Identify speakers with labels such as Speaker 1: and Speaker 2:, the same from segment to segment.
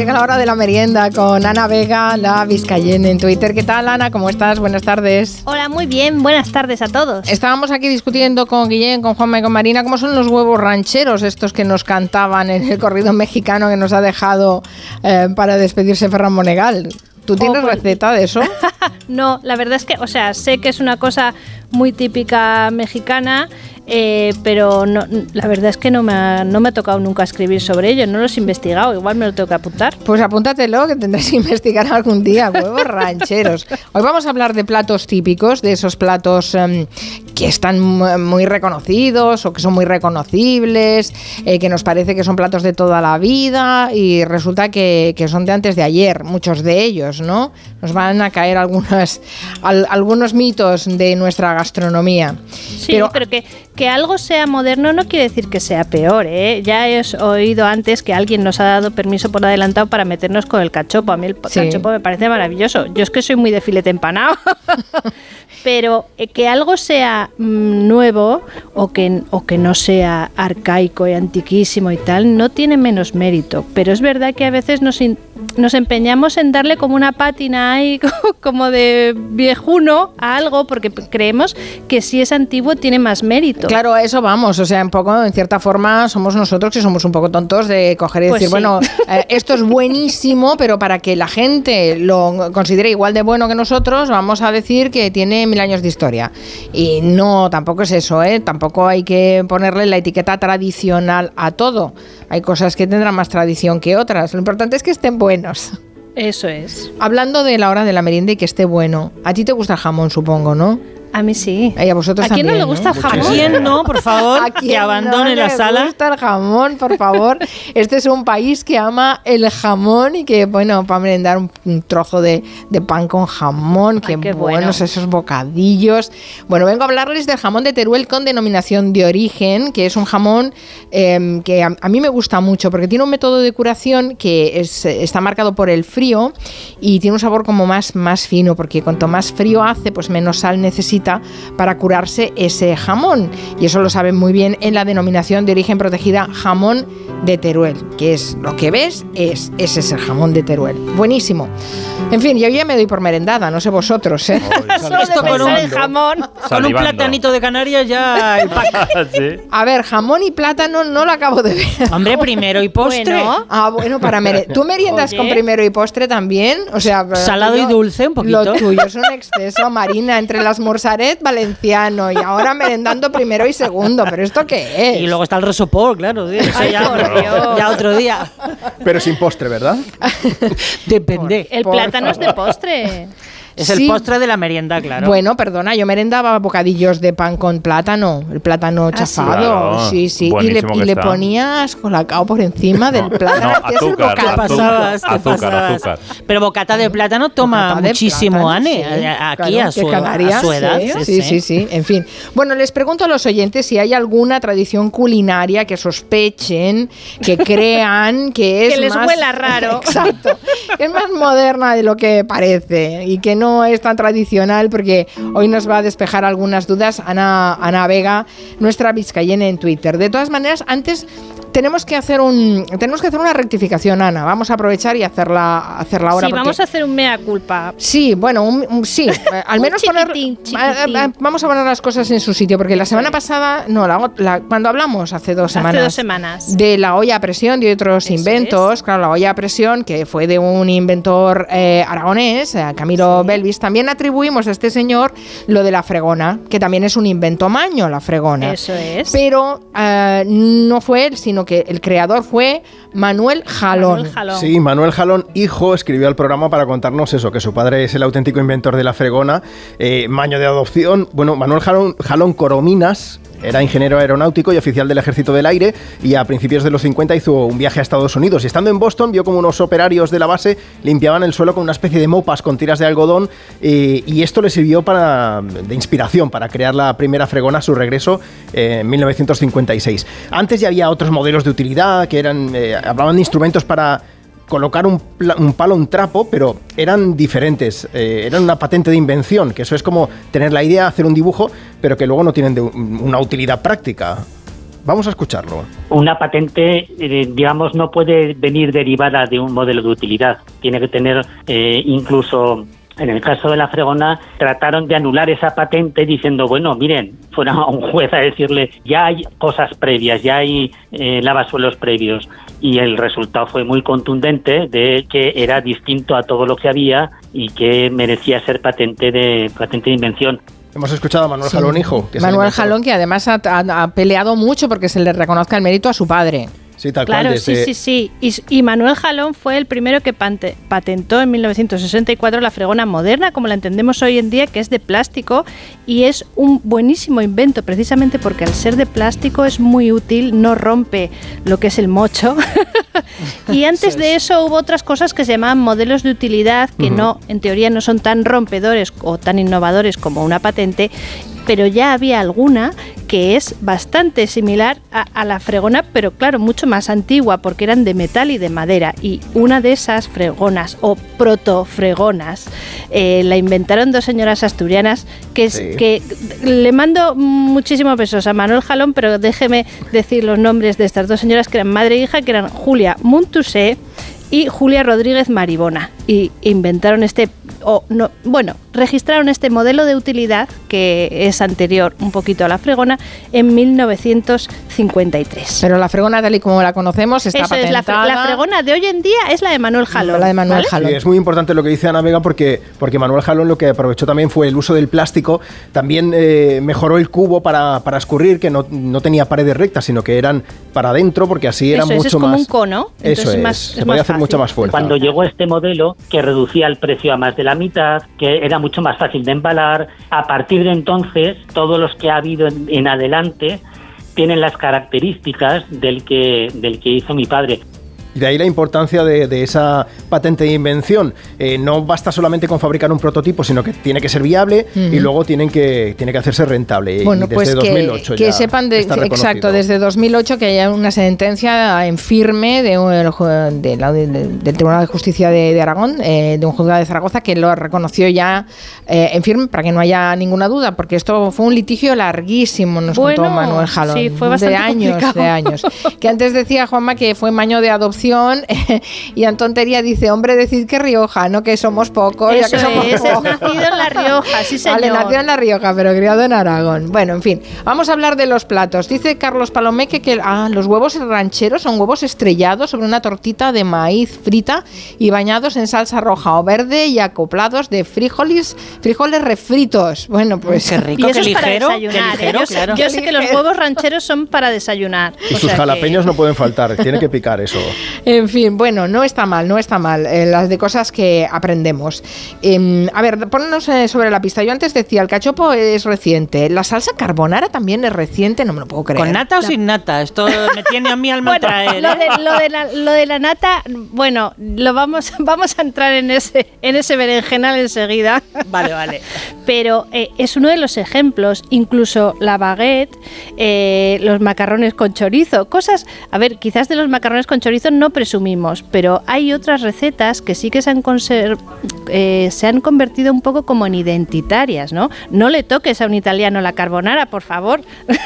Speaker 1: llega la hora de la merienda con Ana Vega, la Vizcayenne en Twitter. ¿Qué tal, Ana? ¿Cómo estás? Buenas tardes.
Speaker 2: Hola, muy bien. Buenas tardes a todos.
Speaker 1: Estábamos aquí discutiendo con Guillén, con Juanma y con Marina cómo son los huevos rancheros estos que nos cantaban en el corrido mexicano que nos ha dejado eh, para despedirse Ferran Monegal. ¿Tú tienes oh, pues receta de eso?
Speaker 2: no, la verdad es que, o sea, sé que es una cosa muy típica mexicana eh, pero no, la verdad es que no me, ha, no me ha tocado nunca escribir sobre ello, no los he investigado, igual me lo tengo que apuntar.
Speaker 1: Pues apúntatelo, que tendrás que investigar algún día, huevos rancheros. Hoy vamos a hablar de platos típicos, de esos platos em, que están muy reconocidos o que son muy reconocibles, eh, que nos parece que son platos de toda la vida y resulta que, que, son de antes de ayer, muchos de ellos, ¿no? Nos van a caer algunas, algunos mitos de nuestra gastronomía.
Speaker 2: Sí, pero, pero que que algo sea moderno no quiere decir que sea peor, ¿eh? Ya he oído antes que alguien nos ha dado permiso por adelantado para meternos con el cachopo. A mí el cachopo me parece maravilloso. Yo es que soy muy de filete empanado. Pero eh, que algo sea mm, nuevo o que, o que no sea arcaico y antiquísimo y tal, no tiene menos mérito. Pero es verdad que a veces nos, nos empeñamos en darle como una pátina ahí, como de viejuno a algo, porque creemos que si es antiguo tiene más mérito.
Speaker 1: Claro, a eso vamos. O sea, un poco, en cierta forma, somos nosotros que somos un poco tontos de coger y pues decir, bueno, eh, esto es buenísimo, pero para que la gente lo considere igual de bueno que nosotros, vamos a decir que tiene mil años de historia. Y no, tampoco es eso, ¿eh? Tampoco hay que ponerle la etiqueta tradicional a todo. Hay cosas que tendrán más tradición que otras. Lo importante es que estén buenos.
Speaker 2: Eso es.
Speaker 1: Hablando de la hora de la merienda y que esté bueno. A ti te gusta el jamón, supongo, ¿no?
Speaker 2: A mí sí.
Speaker 1: a vosotros
Speaker 2: quién no le gusta el jamón?
Speaker 3: ¿A quién no, por favor? ¿A que abandone la sala.
Speaker 1: le gusta el jamón, por favor? este es un país que ama el jamón y que, bueno, para merendar un, trozo de, pan con jamón, qué, buenos esos bocadillos. Bueno, vengo a hablarles del jamón de Teruel con denominación de origen, que es un jamón em, que a, mí me gusta mucho porque tiene un método de curación que está marcado por el frío y tiene un sabor como más, más fino, porque cuanto más frío hace, pues menos sal necesita para curarse ese jamón. Y eso lo saben muy bien en la denominación de origen protegida jamón de Teruel, que es lo que ves, es ese es el jamón de Teruel. Buenísimo. En fin, yo ya me doy por merendada, no sé vosotros, ¿eh?
Speaker 2: Esto con un jamón,
Speaker 3: con un platanito de Canarias ya
Speaker 1: A ver, jamón y plátano no lo acabo de ver.
Speaker 3: Hombre, primero y postre.
Speaker 1: Ah, bueno, para merendar. ¿Tú meriendas con primero y postre también? O sea,
Speaker 3: salado y dulce un poquito.
Speaker 1: Lo tuyo es un exceso, Marina, entre las valenciano y ahora merendando primero y segundo, pero ¿esto qué es?
Speaker 3: Y luego está el resopor, claro, ya, otro día.
Speaker 4: Pero sin postre, ¿verdad?
Speaker 3: Depende.
Speaker 2: el plátano es de postre.
Speaker 3: Es el postre de la merienda, claro.
Speaker 1: Bueno, perdona, yo merendaba bocadillos de pan con plátano, el plátano ah, chafado. Sí, sí. Y le, y le ponías colacao por encima del plátano.
Speaker 4: No, azúcar,
Speaker 3: ¿Qué pasabas? azúcar, azúcar. Pero bocata de plátano toma muchísimo, Ane, aquí a, su, edad.
Speaker 1: Sí sí, sí, En fin. Bueno, les pregunto a los oyentes si hay alguna tradición culinaria que sospechen, que crean que es
Speaker 2: que les huela raro.
Speaker 1: Exacto. Que es más moderna de lo que parece y que no es tan tradicional porque hoy nos va a despejar algunas dudas Ana, Ana Vega, nuestra vizcayena en Twitter. De todas maneras, antes tenemos que hacer un tenemos que hacer una rectificación, Ana. Vamos a aprovechar y hacerla hacerla ahora.
Speaker 2: Sí, vamos a hacer un mea culpa.
Speaker 1: Sí, bueno, un, sí, eh, al menos poner eh, eh, vamos a poner las cosas en su sitio porque la semana pasada, no, la, cuando hablamos hace dos semanas,
Speaker 2: hace dos semanas
Speaker 1: de la olla a presión de otros inventos, claro, la olla a presión que fue de un inventor aragonés, Camilo Belvis, también atribuimos a este señor lo de la fregona, que también es un invento maño, la fregona.
Speaker 2: Eso es.
Speaker 1: Pero no fue él, sino que el creador fue Manuel Jalón.
Speaker 4: Sí, Manuel Jalón, hijo, escribió al programa para contarnos eso, que su padre es el auténtico inventor de la fregona, eh, maño de adopción. Bueno, Manuel Jalón, Jalón Corominas era ingeniero aeronáutico y oficial del Ejército del Aire y a principios de los 50 hizo un viaje a Estados Unidos. Y estando en Boston vio como unos operarios de la base limpiaban el suelo con una especie de mopas con tiras de algodón eh, y esto le sirvió para, de inspiración para crear la primera fregona a su regreso en 1956. Antes ya había otros modelos de utilidad que eran, eh, hablaban de instrumentos para colocar un, palo, un trapo, pero eran diferentes, eh, eran una patente de invención, que eso es como tener la idea, hacer un dibujo, pero que luego no tienen una utilidad práctica. Vamos a escucharlo.
Speaker 5: Una patente, eh, digamos, no puede venir derivada de un modelo de utilidad. Tiene que tener eh, incluso en el caso de la fregona, trataron de anular esa patente diciendo, bueno, miren, fueron a un juez a decirle, ya hay cosas previas, ya hay eh, lavasuelos previos. Y el resultado fue muy contundente de que era distinto a todo lo que había y que merecía ser patente de, patente de invención.
Speaker 4: Hemos escuchado a Manuel Jalón, hijo.
Speaker 1: Manuel Jalón, que además ha, peleado mucho porque se le reconozca el mérito a su padre.
Speaker 2: Sí, tal claro, sí, sí, sí. Y, Manuel Jalón fue el primero que patentó en 1964 la fregona moderna, como la entendemos hoy en día, que es de plástico y es un buenísimo invento, precisamente porque al ser de plástico es muy útil, no rompe lo que es el mocho. y antes de eso hubo otras cosas que se llamaban modelos de utilidad, que no, en teoría no son tan rompedores o tan innovadores como una patente, pero ya había alguna que es bastante similar a, la fregona, pero claro, mucho más antigua porque eran de metal y de madera. Y una de esas fregonas o protofregonas eh, la inventaron dos señoras asturianas que, es, que le mando muchísimos besos a Manuel Jalón, pero déjeme decir los nombres de estas dos señoras que eran madre e hija, que eran Julia Muntusé y Julia Rodríguez Maribona. Y inventaron este o no, bueno, registraron este modelo de utilidad que es anterior un poquito a la fregona en 1953.
Speaker 1: Pero la fregona tal y como la conocemos está Eso
Speaker 2: Es la, fregona de hoy en día es la de Manuel Jalón.
Speaker 1: La de Manuel Jalón.
Speaker 4: es muy importante lo que dice Ana Vega porque, porque Manuel Jalón lo que aprovechó también fue el uso del plástico. También eh, mejoró el cubo para, para escurrir, que no, no, tenía paredes rectas, sino que eran para adentro porque así era mucho
Speaker 2: es
Speaker 4: como
Speaker 2: un cono.
Speaker 4: Eso es, se podía hacer mucho más fuerza.
Speaker 5: Cuando llegó este modelo que reducía el precio a más de la mitad, que era mucho más fácil de embalar. A partir de entonces, todos los que ha habido en, adelante tienen las características del que, del que hizo mi padre.
Speaker 4: De ahí la importancia de, esa patente de invención. Eh, no basta solamente con fabricar un prototipo, sino que tiene que ser viable y luego tienen que, tiene que hacerse rentable.
Speaker 1: Bueno, pues que, que sepan, de, exacto, desde 2008 que haya una sentencia en firme de, del Tribunal de Justicia de, Aragón, eh, de un juzgado de Zaragoza, que lo reconoció ya eh, en firme para que no haya ninguna duda, porque esto fue un litigio larguísimo, nos contó Manuel Jalón.
Speaker 2: Sí, fue bastante
Speaker 1: de años, de años. Que antes decía Juanma que fue maño de adopción y en tontería dice, hombre, decid que Rioja, no que somos pocos.
Speaker 2: ya que somos es, nacido en La Rioja, sí señor.
Speaker 1: Vale, nacido en La Rioja, pero criado en Aragón. Bueno, en fin, vamos a hablar de los platos. Dice Carlos Palomeque que ah, los huevos rancheros son huevos estrellados sobre una tortita de maíz frita y bañados en salsa roja o verde y acoplados de frijoles, frijoles refritos. Bueno, pues...
Speaker 3: Qué rico, qué ligero, ¿eh?
Speaker 2: yo, sé que los huevos rancheros son para desayunar.
Speaker 4: Y sus jalapeños no pueden faltar, tiene que picar eso.
Speaker 1: En fin, bueno, no está mal, no está mal. Eh, las de cosas que aprendemos. Em, a ver, ponnos eh, sobre la pista. Yo antes decía, el cachopo es reciente. La salsa carbonara también es reciente, no me lo puedo creer.
Speaker 3: ¿Con nata o sin nata? Esto me tiene a mí al bueno, traer,
Speaker 2: lo, de, lo, de la, nata, bueno, lo vamos, vamos a entrar en ese, en ese berenjenal enseguida.
Speaker 3: Vale, vale.
Speaker 2: Pero eh, es uno de los ejemplos. Incluso la baguette, los macarrones con chorizo, cosas. A ver, quizás de los macarrones con chorizo no presumimos, pero hay otras recetas que sí que se han, eh, se han convertido un poco como en identitarias, ¿no? No le toques a un italiano la carbonara, por favor.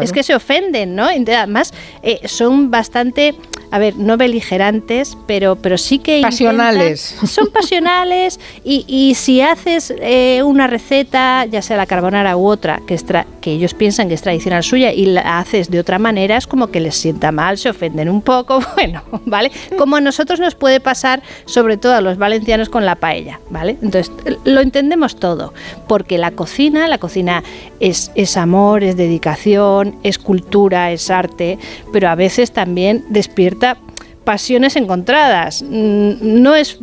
Speaker 2: Es que se ofenden, ¿no? Además, eh, son bastante, a ver, no beligerantes, pero, pero sí que...
Speaker 1: Pasionales.
Speaker 2: son pasionales y, si haces eh, una receta, ya sea la carbonara u otra, que, que ellos piensan que es tradicional suya y la haces de otra manera, es como que les sienta mal, se ofenden un poco. Bueno, ¿vale? Como a nosotros nos puede pasar, sobre todo a los valencianos, con la paella, ¿vale? Entonces, lo entendemos todo, porque la cocina, la cocina es, es amor, es dedicación, es cultura, es arte, pero a veces también despierta pasiones encontradas. Mm, no es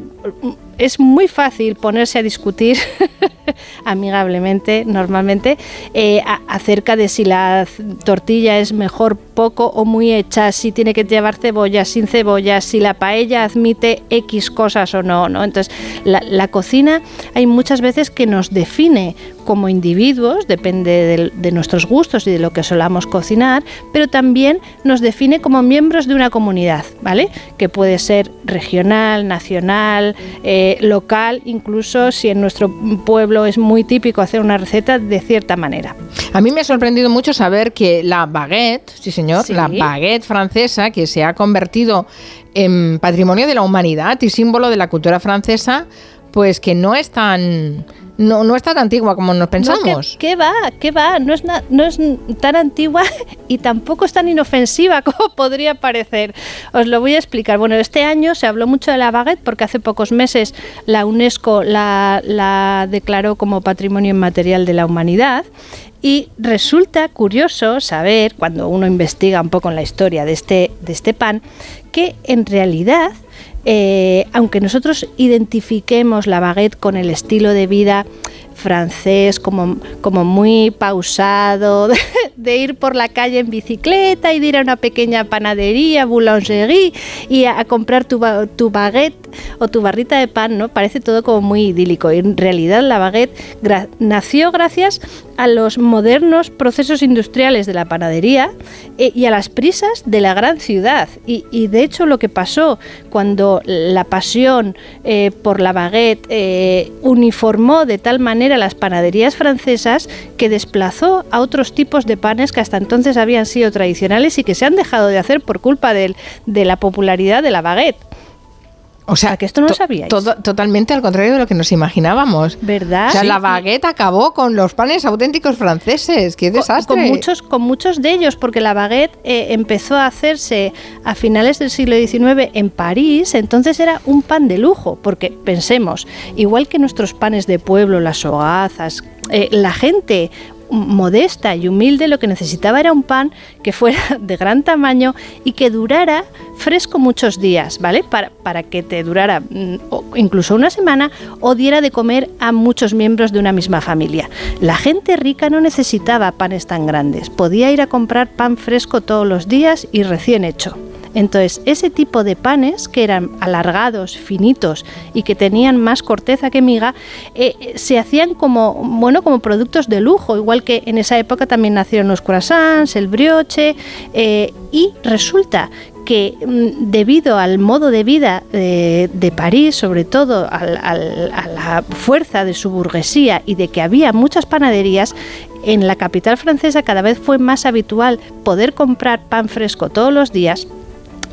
Speaker 2: es muy fácil ponerse a discutir amigablemente, normalmente, eh, acerca de si la tortilla es mejor poco o muy hecha, si tiene que llevar cebolla, sin cebolla, si la paella admite X cosas o no. ¿no? Entonces, la, cocina hay muchas veces que nos define como individuos, depende de, nuestros gustos y de lo que solamos cocinar, pero también nos define como miembros de una comunidad, ¿vale? Que puede ser regional, nacional, eh, local, incluso si en nuestro pueblo pueblo es muy típico hacer una receta de cierta manera.
Speaker 1: A mí me ha sorprendido mucho saber que la baguette, sí señor, la baguette francesa, que se ha convertido en patrimonio de la humanidad y símbolo de la cultura francesa, pues que no es tan no, no está tan antigua como nos pensamos.
Speaker 2: ¿qué, va? ¿Qué va? No es, no es tan antigua y tampoco es tan inofensiva como podría parecer. Os lo voy a explicar. Bueno, este año se habló mucho de la baguette porque hace pocos meses la UNESCO la, la declaró como Patrimonio Inmaterial de la Humanidad y resulta curioso saber, cuando uno investiga un poco en la historia de este, de este pan, que en realidad eh, aunque nosotros identifiquemos la baguette con el estilo de vida francés, como, como muy pausado, de, ir por la calle en bicicleta y de ir a una pequeña panadería, boulangerie, y a, comprar tu, tu, baguette o tu barrita de pan, ¿no? Parece todo como muy idílico. En realidad la baguette nació gracias a los modernos procesos industriales de la panadería eh, y a las prisas de la gran ciudad. Y, de hecho lo que pasó cuando la pasión eh, por la baguette eh, uniformó de tal manera las panaderías francesas que desplazó a otros tipos de panes que hasta entonces habían sido tradicionales y que se han dejado de hacer por culpa de la popularidad de la baguette.
Speaker 1: O sea, que esto no lo sabíais. totalmente al contrario de lo que nos imaginábamos.
Speaker 2: ¿Verdad?
Speaker 1: O sea, la baguette acabó con los panes auténticos franceses. ¡Qué desastre!
Speaker 2: Con, muchos, con muchos de ellos, porque la baguette eh, empezó a hacerse a finales del siglo XIX en París, entonces era un pan de lujo, porque pensemos, igual que nuestros panes de pueblo, las hogazas, eh, la gente modesta y humilde, lo que necesitaba era un pan que fuera de gran tamaño y que durara fresco muchos días, ¿vale? Para, para que te durara mm, incluso una semana o diera de comer a muchos miembros de una misma familia. La gente rica no necesitaba panes tan grandes, podía ir a comprar pan fresco todos los días y recién hecho. Entonces, ese tipo de panes que eran alargados, finitos y que tenían más corteza que miga, eh, eh, se hacían como, bueno, como productos de lujo, igual que en esa época también nacieron los croissants, el brioche, eh, y resulta que mm, debido al modo de vida de París, sobre todo a la fuerza de su burguesía y de que había muchas panaderías, en la capital francesa cada vez fue más habitual poder comprar pan fresco todos los días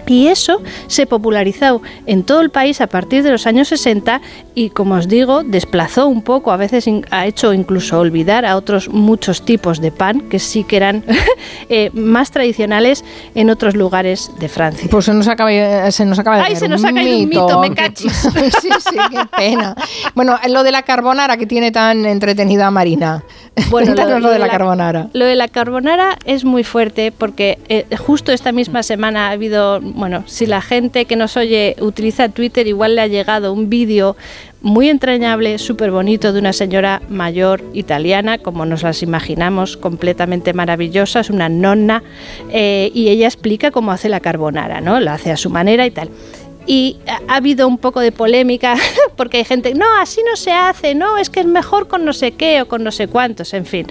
Speaker 2: y eso se popularizó en todo el país a partir de los años 60 y, como os digo, desplazó un poco, a veces ha hecho incluso olvidar a otros muchos tipos de pan que sí que eran eh, más tradicionales en otros lugares de Francia.
Speaker 1: Pues se nos acaba, se nos acaba de
Speaker 2: ¡Ay, se nos ha caído un mito, me cachis!
Speaker 1: sí, sí, qué pena. Bueno, lo de la carbonara que tiene tan entretenida Marina. Bueno, lo, de la, carbonara.
Speaker 2: Lo de la carbonara es muy fuerte porque eh, justo esta misma semana ha habido bueno, si la gente que nos oye utiliza Twitter, igual le ha llegado un vídeo muy entrañable, súper bonito, de una señora mayor italiana, como nos las imaginamos, completamente maravillosas, una nonna, eh, y ella explica cómo hace la carbonara, ¿no? La hace a su manera y tal y ha habido un poco de polémica porque hay gente, no, así no se hace, no, es que es mejor con no sé qué o con no sé cuántos, en fin.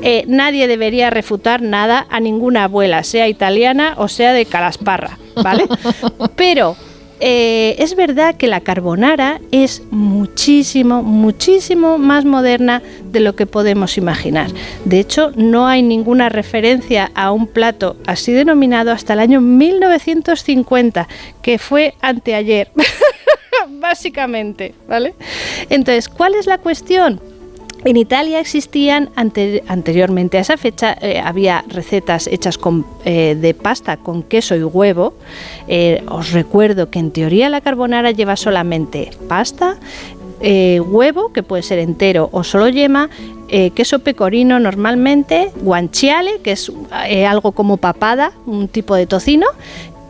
Speaker 2: Eh, nadie debería refutar nada a ninguna abuela, sea italiana o sea de Calasparra, ¿vale? Pero eh, es verdad que la carbonara es muchísimo, muchísimo más moderna de lo que podemos imaginar. De hecho, no hay ninguna referencia a un plato así denominado hasta el año 1950, que fue anteayer, básicamente, ¿vale? Entonces, ¿cuál es la cuestión? En Italia existían anteriormente a esa fecha eh, había recetas hechas con, eh, de pasta con queso y huevo. Eh, os recuerdo que en teoría la carbonara lleva solamente pasta, huevo que puede ser entero o solo yema, queso pecorino normalmente, guanciale que es algo como papada, un tipo de tocino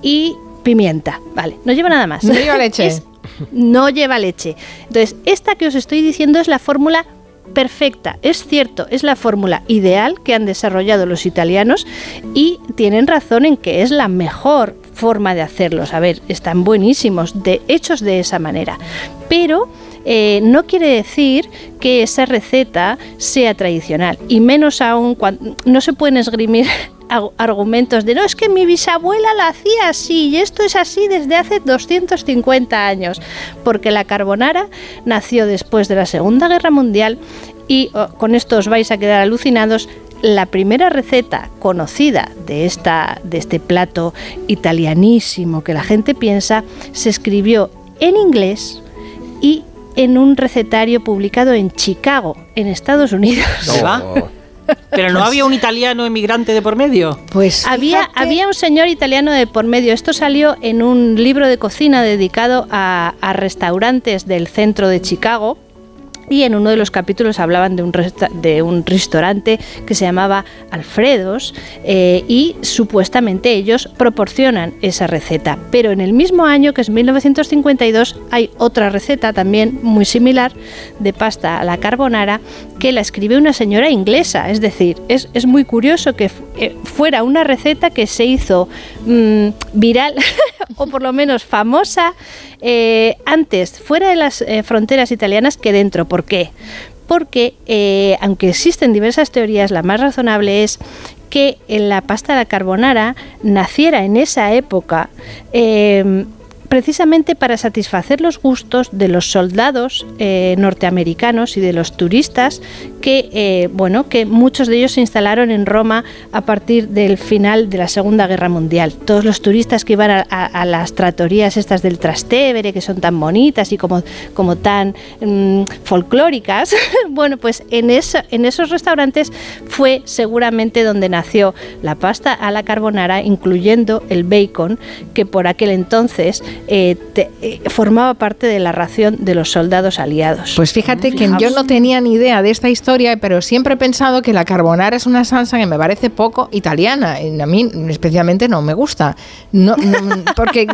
Speaker 2: y pimienta. Vale, no lleva nada más.
Speaker 1: No lleva leche.
Speaker 2: no lleva leche. Entonces, esta que os estoy diciendo es la fórmula perfecta. Es cierto, es la fórmula ideal que han desarrollado los italianos y tienen razón en que es la mejor forma de hacerlos. A ver, están buenísimos, de, hechos de esa manera. Pero eh, no quiere decir que esa receta sea tradicional y menos aún cuando no se pueden esgrimir argumentos de no, es que mi bisabuela la hacía así y esto es así desde hace 250 años, porque la carbonara nació después de la Segunda Guerra Mundial y oh, con esto os vais a quedar alucinados. La primera receta conocida de, esta, de este plato italianísimo que la gente piensa se escribió en inglés y en un recetario publicado en Chicago, en Estados Unidos.
Speaker 3: Pero no había un italiano emigrante de por medio.
Speaker 2: Pues había, había un señor italiano de por medio. Esto salió en un libro de cocina dedicado a, a restaurantes del centro de Chicago y en uno de los capítulos hablaban de un, de un restaurante que se llamaba Alfredos eh, y supuestamente ellos proporcionan esa receta. Pero en el mismo año, que es 1952, hay otra receta también muy similar de pasta a la carbonara que la escribe una señora inglesa. Es decir, es, es muy curioso que eh, fuera una receta que se hizo mm, viral o por lo menos famosa eh, antes fuera de las eh, fronteras italianas que dentro. ¿Por qué? Porque aunque existen diversas teorías, la más razonable es que la pasta de la carbonara naciera en esa época precisamente para satisfacer los gustos de los soldados eh, norteamericanos y de los turistas que, eh, bueno, que muchos de ellos se instalaron en Roma a partir del final de la Segunda Guerra Mundial. Todos los turistas que iban a, las tratorías estas del Trastevere, que son tan bonitas y como, como tan mm, folclóricas, bueno, pues en, en esos restaurantes fue seguramente donde nació la pasta a la carbonara, incluyendo el bacon, que por aquel entonces eh, eh, formaba parte de la ración de los soldados aliados.
Speaker 1: Pues fíjate que yo no tenía ni idea de esta historia, pero siempre he pensado que la carbonara es una salsa que me parece poco italiana. A mí especialmente no me gusta. No, porque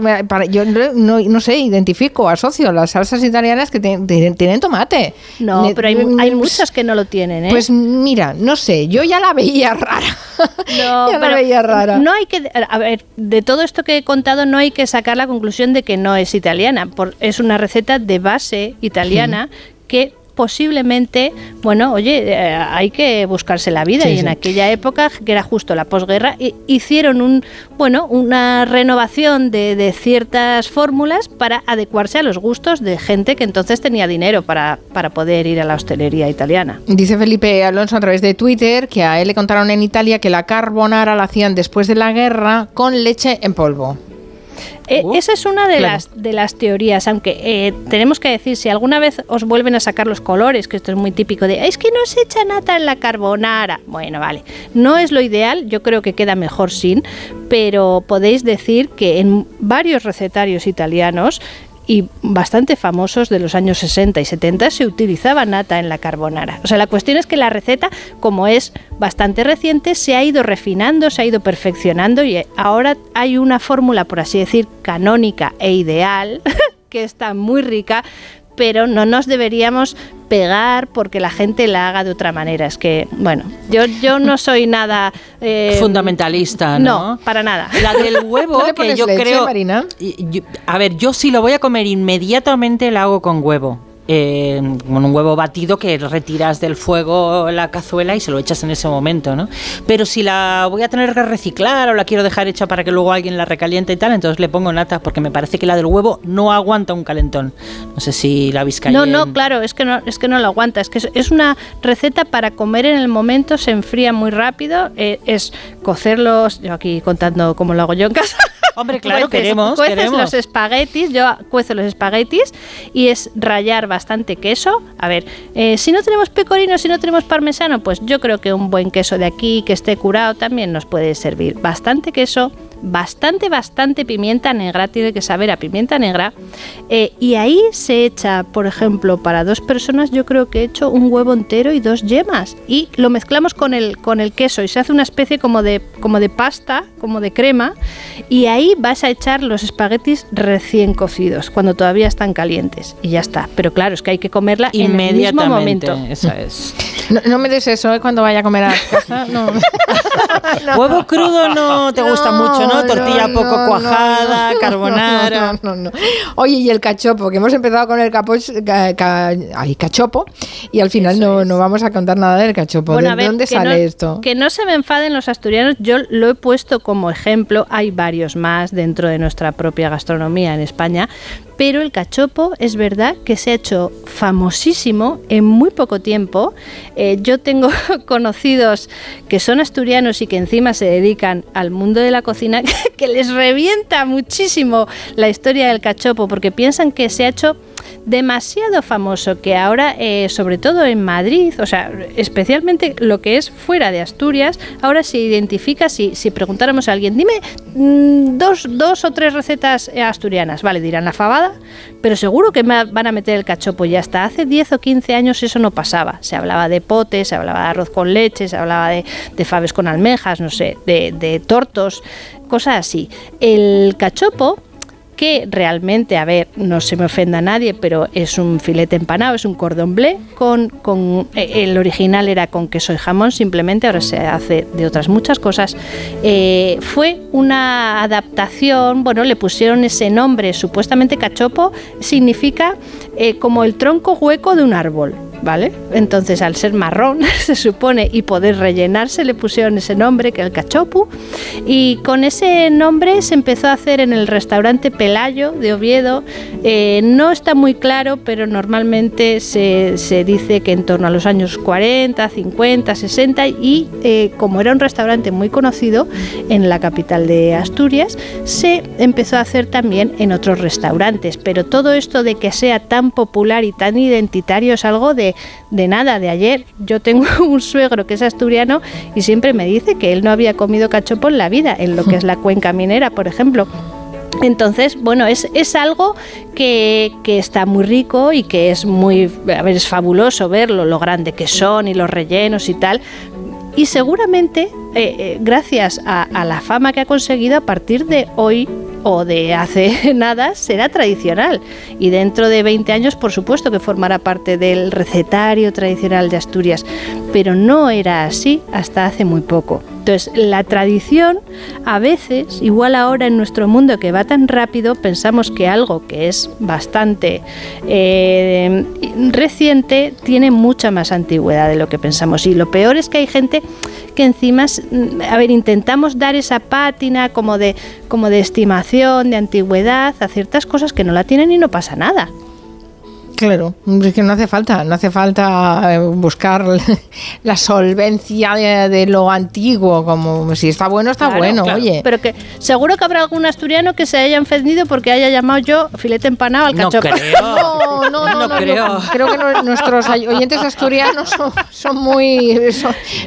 Speaker 1: yo no, sé, identifico, asocio las salsas italianas que tienen tomate.
Speaker 2: No, pero hay, hay, muchas que no lo tienen. ¿eh?
Speaker 1: Pues mira, no sé, yo ya la veía rara.
Speaker 2: No, ya la veía rara. No hay que, a ver, de todo esto que he contado no hay que sacar la conclusión de que no es italiana, es una receta de base italiana que posiblemente, bueno, oye, eh, hay que buscarse la vida y en aquella época, que era justo la posguerra, hicieron un, bueno, una renovación de, ciertas fórmulas para adecuarse a los gustos de gente que entonces tenía dinero para, para poder ir a la hostelería italiana.
Speaker 1: Dice Felipe Alonso a través de Twitter que a él le contaron en Italia que la carbonara la hacían después de la guerra con leche en polvo.
Speaker 2: Eh, esa es una de, las, de las teorías, aunque eh, tenemos que decir, si alguna vez os vuelven a sacar los colores, que esto es muy típico de, es que no se echa nata en la carbonara. Bueno, vale, no es lo ideal, yo creo que queda mejor sin, pero podéis decir que en varios recetarios italianos y bastante famosos de los años 60 y 70 se utilizaba nata en la carbonara. O sea, la cuestión es que la receta, como es bastante reciente, se ha ido refinando, se ha ido perfeccionando y ahora hay una fórmula, por así decir, canónica e ideal, que está muy rica, pero no nos deberíamos pegar porque la gente la haga de otra manera. Es que, bueno, yo, yo no soy nada...
Speaker 3: Eh, Fundamentalista, ¿no?
Speaker 2: No, para nada.
Speaker 3: La del huevo, que yo creo...
Speaker 1: Marina?
Speaker 3: a ver, yo si lo voy a comer inmediatamente la hago con huevo eh, con un huevo batido que retiras del fuego la cazuela y se lo echas en ese momento, ¿no? Pero si la voy a tener que reciclar o la quiero dejar hecha para que luego alguien la recaliente y tal, entonces le pongo nata porque me parece que la del huevo no aguanta un calentón. No sé si la habéis
Speaker 2: No, no, claro, es que no, es que no lo aguanta. Es que es, una receta para comer en el momento, se enfría muy rápido, eh, es cocerlos, yo aquí contando cómo lo hago yo en casa.
Speaker 3: Hombre, claro, queremos,
Speaker 2: cueces los espaguetis, yo cuezo los espaguetis y es rallar bastante queso. A ver, eh, si no tenemos pecorino, si no tenemos parmesano, pues yo creo que un buen queso de aquí que esté curado también nos puede servir. Bastante queso, bastante, bastante pimienta negra, tiene que saber a pimienta negra. Eh, y ahí se echa, por ejemplo, para dos personas, yo creo que he hecho un huevo entero y dos yemas. Y lo mezclamos con el, con el queso y se hace una especie como de, como de pasta, como de crema. Y ahí vas a echar los espaguetis recién cocidos, cuando todavía están calientes. Y ya está. Pero claro, es que hay que comerla en el mismo momento.
Speaker 3: Eso es.
Speaker 1: No, me des eso ¿eh? cuando vaya a comer a casa.
Speaker 3: Huevo crudo no te gusta mucho ¿no? Tortilla poco cuajada, carbonara.
Speaker 1: Oye, y el cachopo, que hemos empezado con el capoch, cachopo y al final no, no, vamos a contar nada del cachopo. ¿De dónde sale esto?
Speaker 2: Que no se me enfaden los asturianos, yo lo he puesto como ejemplo, hay varios más dentro de nuestra propia gastronomía en España, pero el cachopo es verdad que se ha hecho famosísimo en muy poco tiempo. Eh, yo tengo conocidos que son asturianos y que encima se dedican al mundo de la cocina que les revienta muchísimo la historia del cachopo porque piensan que se ha hecho demasiado famoso que ahora, eh, sobre todo en Madrid, o sea, especialmente lo que es fuera de Asturias, ahora se identifica, si, si preguntáramos a alguien, dime mm, dos, dos o tres recetas eh, asturianas, vale, dirán la fabada, pero seguro que me van a meter el cachopo y hasta hace 10 o 15 años eso no pasaba. Se hablaba de potes, se hablaba de arroz con leche, se hablaba de, de faves con almejas, no sé, de, de tortos, cosas así. El cachopo que realmente, a ver, no se me ofenda a nadie, pero es un filete empanado, es un cordón bleu con, con eh, el original era con queso y jamón, simplemente ahora se hace de otras muchas cosas. Eh, fue una adaptación, bueno, le pusieron ese nombre, supuestamente cachopo, significa eh, como el tronco hueco de un árbol. ¿Vale? Entonces, al ser marrón, se supone, y poder rellenarse, le pusieron ese nombre, que es el cachopu, y con ese nombre se empezó a hacer en el restaurante Pelayo de Oviedo. Eh, no está muy claro, pero normalmente se, se, dice que en torno a los años 40, 50, 60, y eh, como era un restaurante muy conocido en la capital de Asturias, se empezó a hacer también en otros restaurantes. Pero todo esto de que sea tan popular y tan identitario es algo de de, nada, de ayer. Yo tengo un suegro que es asturiano y siempre me dice que él no había comido cachopo en la vida, en lo que es la cuenca minera, por ejemplo. Entonces, bueno, es, es algo que, que, está muy rico y que es muy, a ver, es fabuloso verlo, lo grande que son y los rellenos y tal. Y seguramente, eh, eh, gracias a, a la fama que ha conseguido, a partir de hoy o de hace nada será tradicional y dentro de 20 años por supuesto que formará parte del recetario tradicional de Asturias, pero no era así hasta hace muy poco. Entonces, la tradición, a veces, igual ahora en nuestro mundo que va tan rápido, pensamos que algo que es bastante eh, reciente tiene mucha más antigüedad de lo que pensamos. Y lo peor es que hay gente que encima, a ver, intentamos dar esa pátina como de, como de estimación, de antigüedad a ciertas cosas que no la tienen y no pasa nada.
Speaker 1: Claro, es que no hace falta, no hace falta eh, buscar la solvencia de, lo antiguo, como si está bueno, está bueno, oye.
Speaker 2: Pero que seguro que habrá algún asturiano que se haya ofendido porque haya llamado yo filete empanado al cachopo.
Speaker 1: No, no, no, no, creo. creo que nuestros oyentes asturianos son, muy,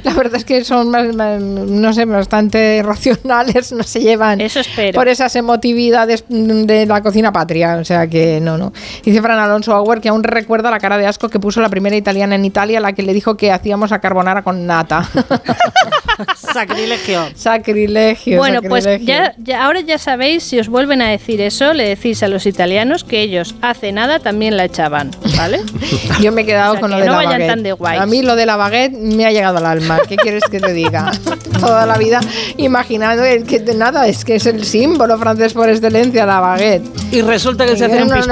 Speaker 1: la verdad es que son, no sé, bastante racionales, no se llevan
Speaker 2: Eso
Speaker 1: por esas emotividades de la cocina patria, o sea que no, no. Dice Fran Alonso Auer que aún recuerda la cara de asco que puso la primera italiana en Italia, la que le dijo que hacíamos a carbonara con nata.
Speaker 3: Sacrilegio.
Speaker 1: Sacrilegio.
Speaker 2: Bueno, pues ya, ahora ya sabéis, si os vuelven a decir eso, le decís a los italianos que ellos hace nada también la echaban, ¿vale?
Speaker 1: Yo me he quedado con lo de la baguette. a mí lo de la baguette me ha llegado al alma. ¿Qué quieres que te diga? Toda la vida imaginando que nada, es que es el símbolo francés por excelencia, la baguette.
Speaker 3: Y resulta que se hacen unos,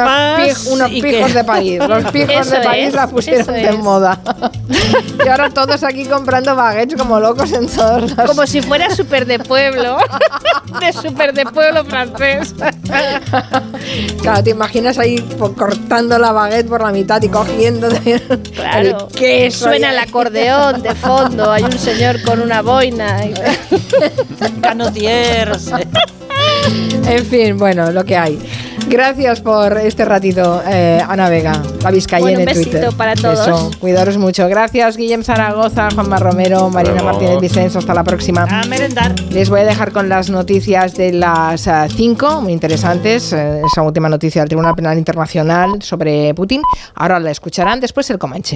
Speaker 1: unos, pijos de los pijos de París la pusieron de moda. y ahora todos aquí comprando baguettes como locos en todos los...
Speaker 2: Como si fuera súper de pueblo. de súper de pueblo francés.
Speaker 1: claro, te imaginas ahí cortando la baguette por la mitad y cogiendo
Speaker 2: claro. el queso. Suena el acordeón de fondo. Hay un señor con una boina. Y...
Speaker 3: Canotiers.
Speaker 1: en fin, bueno, lo que hay. Gracias por este ratito, eh, Ana Vega, la Vizcayena
Speaker 2: en
Speaker 1: Twitter.
Speaker 2: para todos.
Speaker 1: cuidaros mucho. Gracias, Guillem Zaragoza, Juanma Romero, Marina Martínez Vicenzo. Hasta la próxima.
Speaker 3: A merendar.
Speaker 1: Les voy a dejar con las noticias de las 5, eh, muy interesantes. Eh, esa última noticia del Tribunal Penal Internacional sobre Putin. Ahora la escucharán después el Comanche.